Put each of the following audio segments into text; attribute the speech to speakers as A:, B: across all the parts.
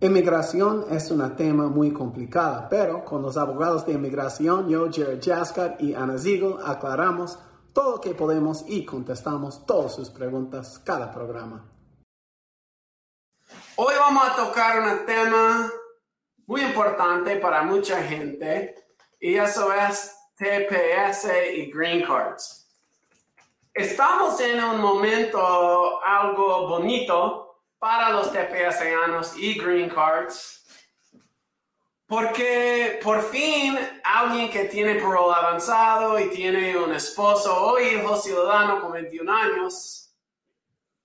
A: Inmigración es un tema muy complicado, pero con los abogados de inmigración, yo, Jared Jaskar y Ana Ziegel, aclaramos todo lo que podemos y contestamos todas sus preguntas cada programa. Hoy vamos a tocar un tema muy importante para mucha gente y eso es TPS y Green Cards. Estamos en un momento algo bonito para los TPSanos y Green Cards. Porque por fin alguien que tiene parole avanzado y tiene un esposo o hijo ciudadano con 21 años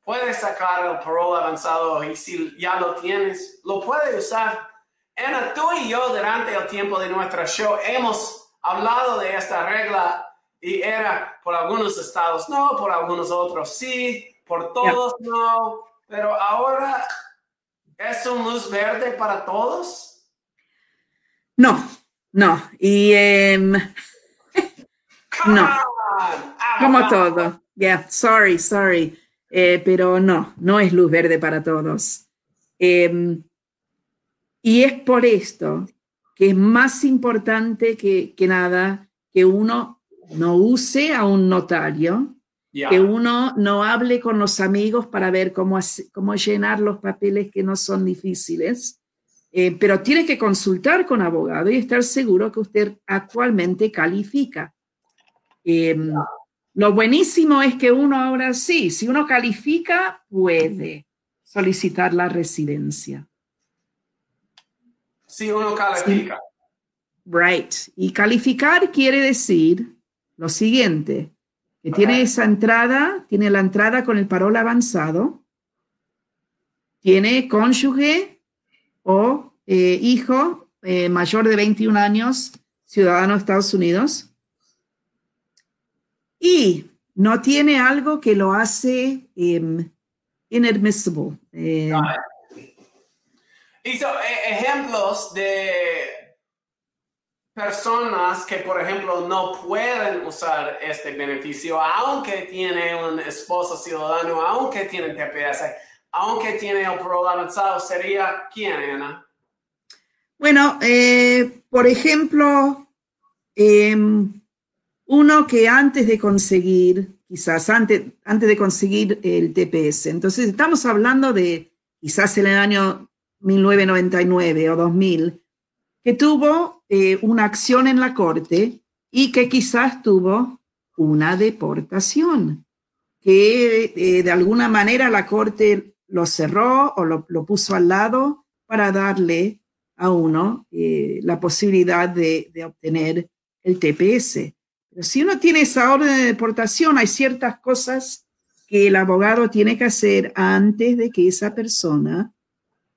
A: puede sacar el parole avanzado y si ya lo tienes, lo puede usar. Ana, tú y yo durante el tiempo de nuestra show hemos hablado de esta regla y era por algunos estados no, por algunos otros sí, por todos no. Pero ahora es un luz verde para todos.
B: No, no. Y em, no. Como todo. Yeah, sorry, sorry. Eh, pero no, no es luz verde para todos. Em, y es por esto que es más importante que, que nada que uno no use a un notario que uno no hable con los amigos para ver cómo, cómo llenar los papeles que no son difíciles, eh, pero tiene que consultar con abogado y estar seguro que usted actualmente califica. Em, lo buenísimo es que uno ahora sí, si uno califica, puede solicitar la residencia.
A: Si uno califica.
B: Right. Y calificar quiere decir lo siguiente, que tiene esa entrada, tiene la entrada con el parol avanzado, tiene cónyuge o eh, hijo eh, mayor de 21 años, ciudadano de Estados Unidos, y no tiene algo que lo hace um, inadmissible.
A: Eh, Hizo ejemplos de personas que, por ejemplo, no pueden usar este beneficio, aunque tiene un esposo ciudadano, aunque tienen TPS, aunque tiene el programa avanzado, ¿sería quién, Ana?
B: Bueno, eh, por ejemplo, em, uno que antes de conseguir, quizás antes, antes de conseguir el TPS, entonces estamos hablando de quizás en el año 1999 o 2000, que tuvo eh, una acción en la corte y que quizás tuvo una deportación, que eh, de alguna manera la corte lo cerró o lo, puso al lado para darle a uno eh, la posibilidad de, de, obtener el TPS. Pero si uno tiene esa orden de deportación, hay ciertas cosas que el abogado tiene que hacer antes de que esa persona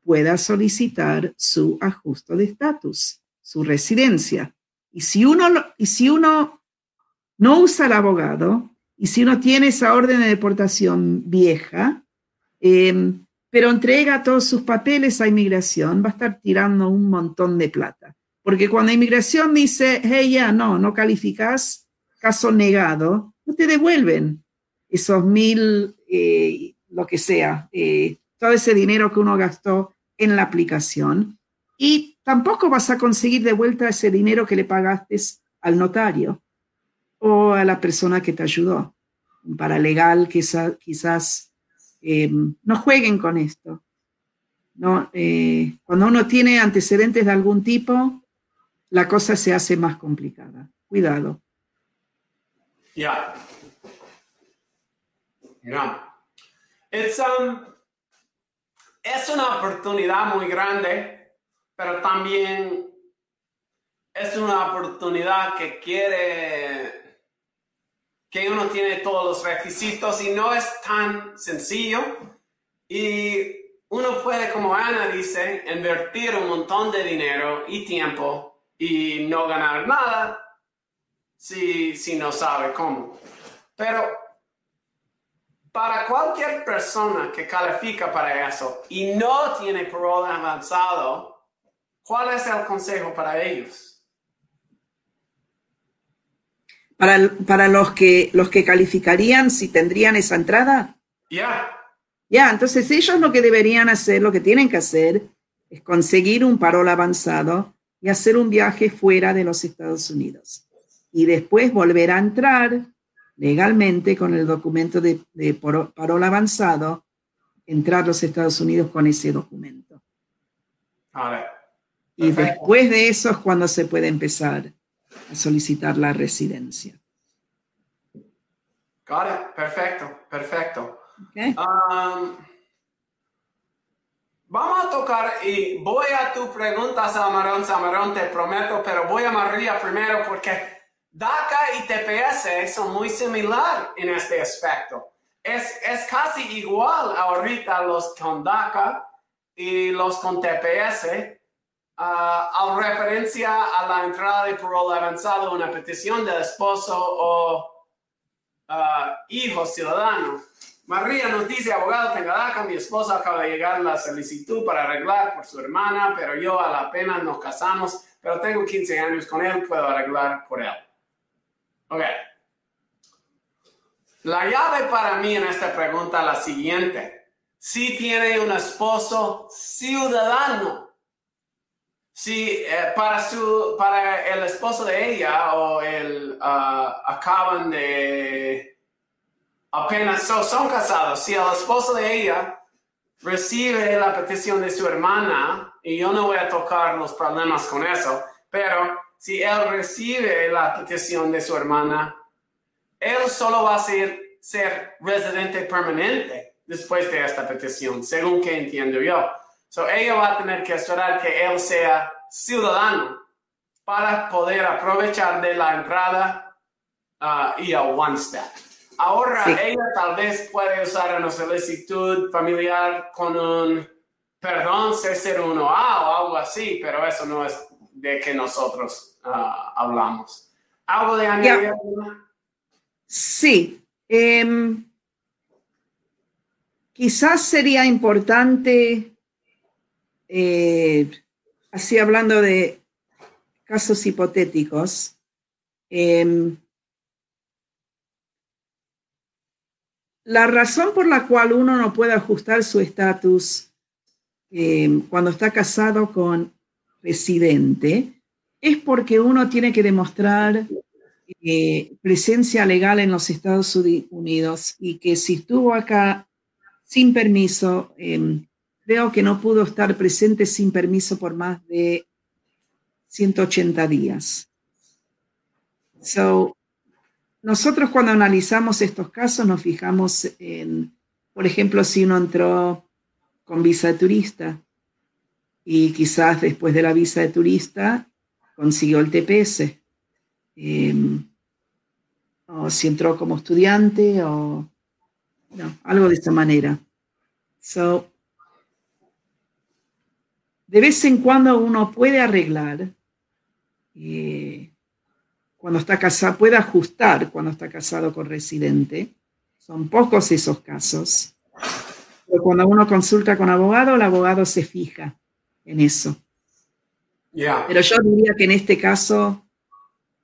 B: pueda solicitar su ajuste de estatus, su residencia. Y si uno, y si uno no usa el abogado, y si uno tiene esa orden de deportación vieja, em, pero entrega todos sus papeles a inmigración, va a estar tirando un montón de plata. Porque cuando inmigración dice, hey, ya, no, no calificas, caso negado, no te devuelven esos mil, eh, lo que sea, eh, todo ese dinero que uno gastó en la aplicación y tampoco vas a conseguir de vuelta ese dinero que le pagaste al notario o a la persona que te ayudó. Para legal, quizás, quizás eh, no jueguen con esto. ¿no? Eh, cuando uno tiene antecedentes de algún tipo, la cosa se hace más complicada. Cuidado.
A: Ya. Yeah. It's um es una oportunidad muy grande, pero también es una oportunidad que quiere que uno tiene todos los requisitos y no es tan sencillo. Y uno puede, como Ana dice, invertir un montón de dinero y tiempo y no ganar nada si, si no sabe cómo. Pero para cualquier persona que califica para eso y no tiene parole avanzado, ¿cuál es el consejo para ellos?
B: Para, para los, que, los que calificarían si tendrían esa entrada.
A: Ya.
B: Ya, entonces ellos lo que deberían hacer, lo que tienen que hacer, es conseguir un parol avanzado y hacer un viaje fuera de los Estados Unidos. Y después volver a entrar legalmente con el documento de, parol avanzado, entrar a los Estados Unidos con ese documento. Y después de eso es cuando se puede empezar a solicitar la residencia.
A: Perfecto, perfecto. Um, vamos a tocar y voy a tu pregunta, Salmarón, Salmarón, te prometo, pero voy a María primero porque DACA y TPS son muy similar en este aspecto. Es, es casi igual ahorita los con DACA y los con TPS. Uh, a referencia a la entrada de parol avanzado, una petición del esposo o uh, hijo ciudadano. María nos dice, abogado, tenga DACA, mi esposa acaba de llegar la solicitud para arreglar por su hermana, pero yo a la pena nos casamos, pero tengo 15 años con él, puedo arreglar por él. Ok. La llave para mí en esta pregunta es la siguiente. Si tiene un esposo ciudadano, si eh, para, su, para el esposo de ella o el ah, acaban de apenas son casados, si el esposo de ella recibe la petición de su hermana, y yo no voy a tocar los problemas con eso, pero si él recibe la petición de su hermana, él solo va a ser, ser residente permanente después de esta petición, según que entiendo yo. So, ella va a tener que esperar que él sea ciudadano para poder aprovechar de la entrada uh, y a one step. Ahora ella tal vez puede usar una solicitud familiar con un perdón C01A o algo así, pero eso no es de que nosotros ah, hablamos. ¿Algo de añadir?
B: Sí. Em, quizás sería importante, eh, así hablando de casos hipotéticos, eh, La razón por la cual uno no puede ajustar su estatus eh, cuando está casado con residente es porque uno tiene que demostrar eh, presencia legal en los Estados Unidos y que si estuvo acá sin permiso, eh, veo que no pudo estar presente sin permiso por más de 180 días. So, nosotros cuando analizamos estos casos nos fijamos en, por ejemplo, si uno entró con visa de turista y quizás después de la visa de turista consiguió el TPS. Em, o si entró como estudiante o algo de esta manera. So, de vez en cuando uno puede arreglar eh, cuando está casado, puede ajustar cuando está casado con residente. Son pocos esos casos. Pero cuando uno consulta con abogado, el abogado se fija en eso. Pero yo diría que en este caso,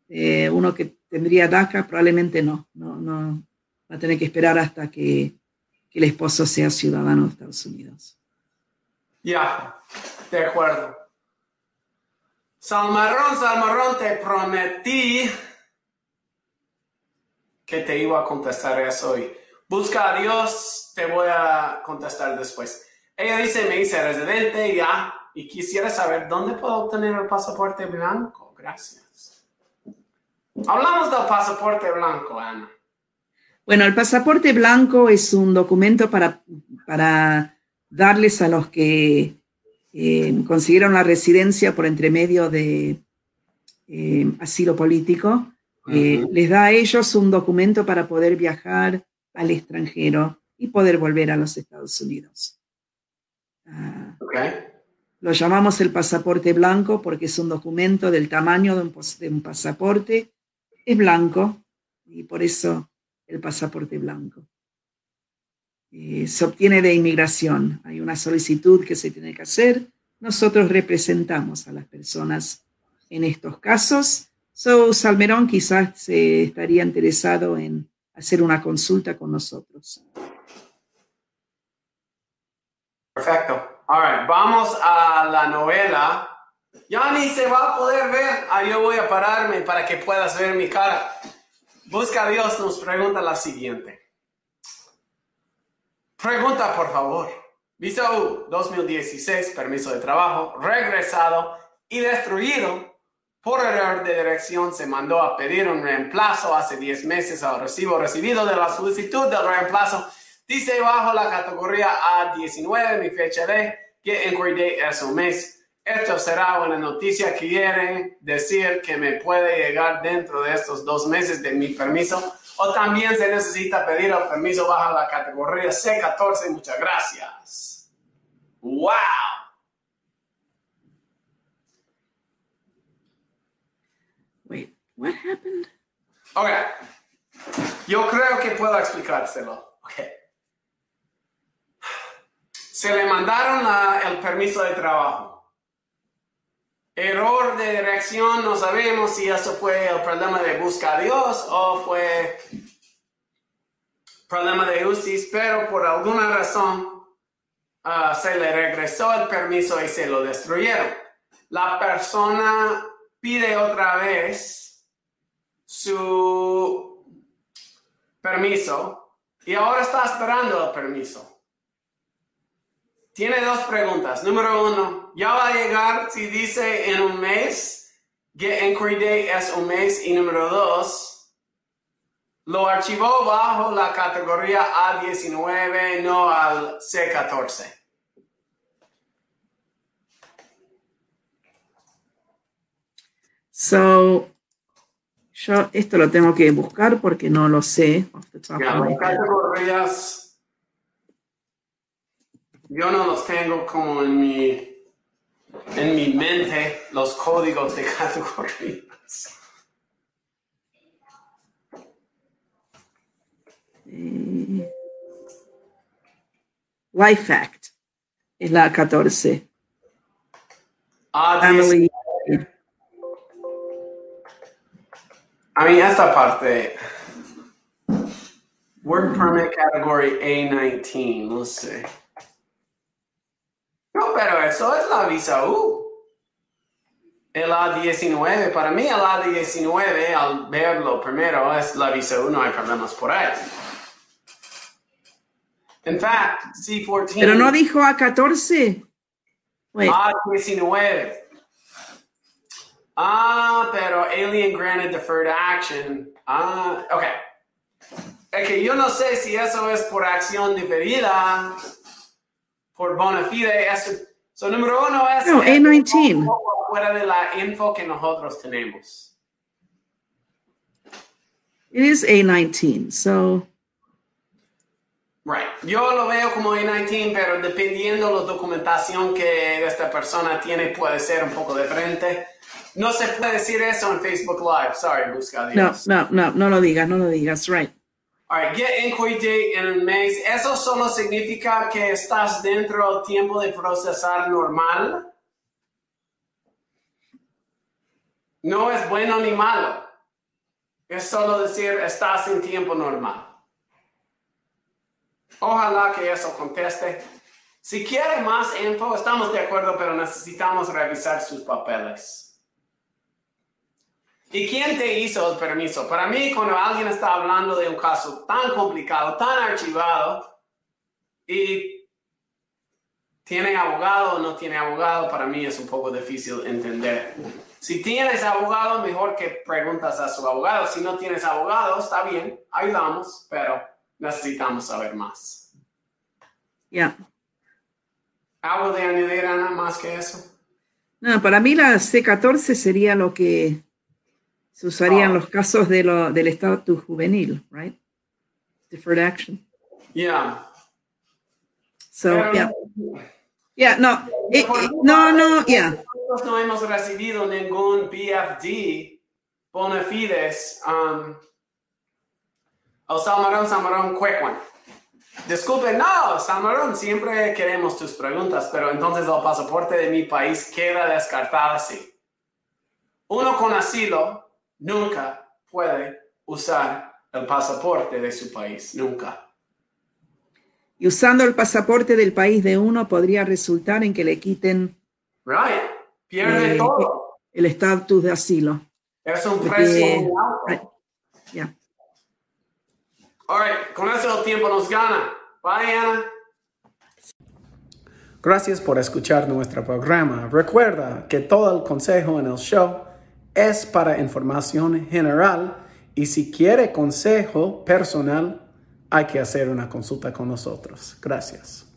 B: eh, uno que tendría DACA probablemente no, no, va a tener que esperar hasta que, el esposo sea ciudadano de Estados Unidos.
A: Ya, de acuerdo. Salmarrón, Salmarrón, te prometí que te iba a contestar eso hoy. Busca a Dios, te voy a contestar después. Ella dice, me hice residente ya y quisiera saber dónde puedo obtener el pasaporte blanco. Gracias. Hablamos del pasaporte blanco, Ana.
B: Bueno, el pasaporte blanco es un documento para, para darles a los que eh, consiguieron la residencia por entremedio de eh, asilo político. Eh, les da a ellos un documento para poder viajar al extranjero y poder volver a los Estados Unidos. Ah, lo llamamos el pasaporte blanco porque es un documento del tamaño de un, de un pasaporte. Es blanco y por eso el pasaporte blanco. Eh, se obtiene de inmigración. Hay una solicitud que se tiene que hacer. Nosotros representamos a las personas en estos casos. So, Salmerón quizás se estaría interesado en hacer una consulta con nosotros.
A: Perfecto. All right, vamos a la novela. Ya ni se va a poder ver. Ah, yo voy a pararme para que puedas ver mi cara. Busca a Dios nos pregunta la siguiente. Pregunta, por favor. Visa U 2016, permiso de trabajo, regresado y destruido por error de dirección. Se mandó a pedir un reemplazo hace 10 meses al recibo recibido de la solicitud del reemplazo. Dice bajo la categoría A19, mi fecha de que inquiry date es un mes. Esto será una noticia que quieren decir que me puede llegar dentro de estos dos meses de mi permiso o también se necesita pedir el permiso bajo la categoría C14. Muchas gracias. ¡Wow!
B: Wait, what happened?
A: Ok. Yo creo que puedo explicárselo. Ok. Se le mandaron la- el permiso de trabajo. Error de dirección, no sabemos si eso fue el problema de busca a Dios o fue problema de UCIS, pero por alguna razón ah, se le regresó el permiso y se lo destruyeron. La persona pide otra vez su permiso y ahora está esperando el permiso. Tiene dos preguntas. Número uno, ¿ya va a llegar si dice en un mes? Get inquiry date es un mes. Y número dos, lo archivó bajo la categoría A19, no al C14.
B: So, yo esto lo tengo que buscar porque no lo sé.
A: categorías, yo no los tengo como en mi, en mi mente, los códigos de categorías.
B: Life Act es la 14.
A: A10,
B: Family.
A: a mí esta parte, Work Permit Category A19, no sé. Pero eso es la visa U. El A19, para mí el A19, al verlo primero, es la visa U, no hay problemas por ahí. In fact, C14.
B: Pero no dijo A14. Wait,
A: A19. Ah, pero Alien Granted Deferred Action. Ah, ok. Es que yo no sé si eso es por acción diferida, por bona fide. Eso, so, número uno es.
B: No,
A: es
B: A19.
A: un poco Fuera de la info que nosotros tenemos.
B: it is A19. So,
A: Right. Yo lo veo como A19, pero dependiendo de la documentación que esta persona tiene, puede ser un poco diferente. No se puede decir eso en Facebook Live. Sorry, busca
B: no,
A: Dios.
B: no, no, no lo digas, no lo digas. Right.
A: All right, get inquiry date en un mes. Eso solo significa que estás dentro del tiempo de procesar normal. No es bueno ni malo. Es solo decir estás en tiempo normal. Ojalá que eso conteste. Si quiere más info, estamos de acuerdo, pero necesitamos revisar sus papeles. ¿Y quién te hizo el permiso? Para mí, cuando alguien está hablando de un caso tan complicado, tan archivado, y tiene abogado o no tiene abogado, para mí es un poco difícil entender. Si tienes abogado, mejor que preguntas a su abogado. Si no tienes abogado, está bien, ayudamos, pero necesitamos saber más.
B: Yeah.
A: ¿Algo de añadir, Ana, más que eso?
B: No, para mí la C14 sería lo que se usaría en
A: Oh.
B: los casos de lo, del estatus juvenil, right? Deferred action.
A: Yeah.
B: So,
A: Pero-
B: yeah. Yeah, no, eh, eh, no, no, yeah.
A: Nosotros no hemos recibido ningún BFD bona fides um, o Salmarón, Salmarón, quick one. Disculpe, no, Salmarón, siempre queremos tus preguntas, pero entonces el pasaporte de mi país queda descartado así. Uno con asilo nunca puede usar el pasaporte de su país, nunca.
B: Y usando el pasaporte del país de uno podría resultar en que le quiten
C: Right. Pierde
B: Eh,
C: todo.
B: el estatus de asilo.
C: Es un
B: porque-
C: precio muy alto.
B: Ya.
C: All right, con eso el tiempo nos gana. Bye, Ana.
A: Gracias por escuchar nuestro programa. Recuerda que todo el consejo en el show es para información general y si quiere consejo personal hay que hacer una consulta con nosotros. Gracias.